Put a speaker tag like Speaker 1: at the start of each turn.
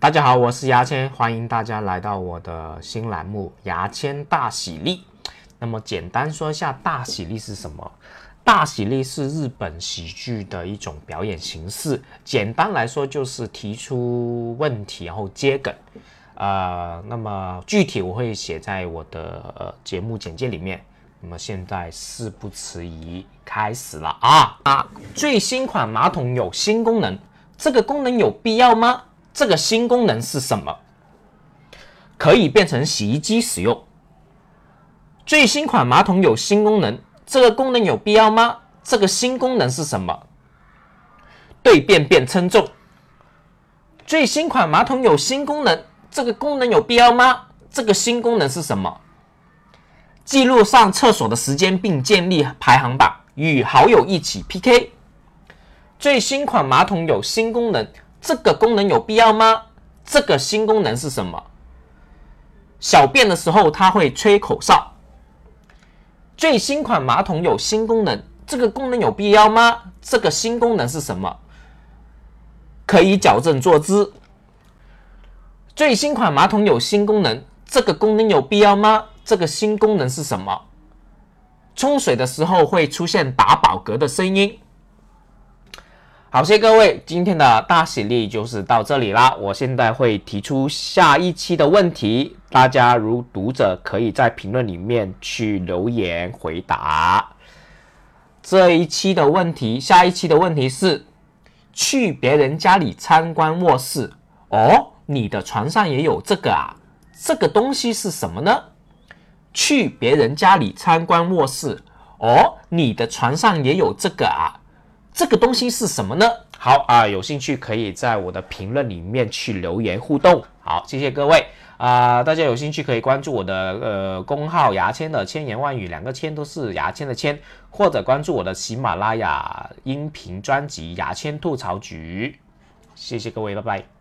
Speaker 1: 大家好，我是牙签，欢迎大家来到我的新栏目《牙签大喜力》。那么简单说一下，大喜力是什么？大喜力是日本喜剧的一种表演形式。简单来说，就是提出问题，然后接梗。呃，那么具体我会写在我的呃节目简介里面。那么现在事不迟疑，开始了啊啊！最新款马桶有新功能，这个功能有必要吗？这个新功能是什么？可以变成洗衣机使用。最新款马桶有新功能，这个功能有必要吗？这个新功能是什么？对便便称重。最新款马桶有新功能，这个功能有必要吗？这个新功能是什么？记录上厕所的时间并建立排行榜，与好友一起 PK。最新款马桶有新功能，这个功能有必要吗？这个新功能是什么？小便的时候它会吹口哨。最新款马桶有新功能，这个功能有必要吗？这个新功能是什么？可以矫正坐姿。最新款马桶有新功能，这个功能有必要吗？这个新功能是什么？冲水的时候会出现打饱嗝的声音。好，谢谢各位，今天的大喜力就是到这里啦。我现在会提出下一期的问题，大家如读者可以在评论里面去留言回答。这一期的问题，下一期的问题是：去别人家里参观卧室，哦，你的床上也有这个啊？这个东西是什么呢？去别人家里参观卧室，哦，你的床上也有这个啊？这个东西是什么呢？好啊，有兴趣可以在我的评论里面去留言互动。好，谢谢各位啊！大家有兴趣可以关注我的呃公号“牙签的千言万语”，两个签都是牙签的签，或者关注我的喜马拉雅音频专辑《牙签吐槽局》。谢谢各位，拜拜。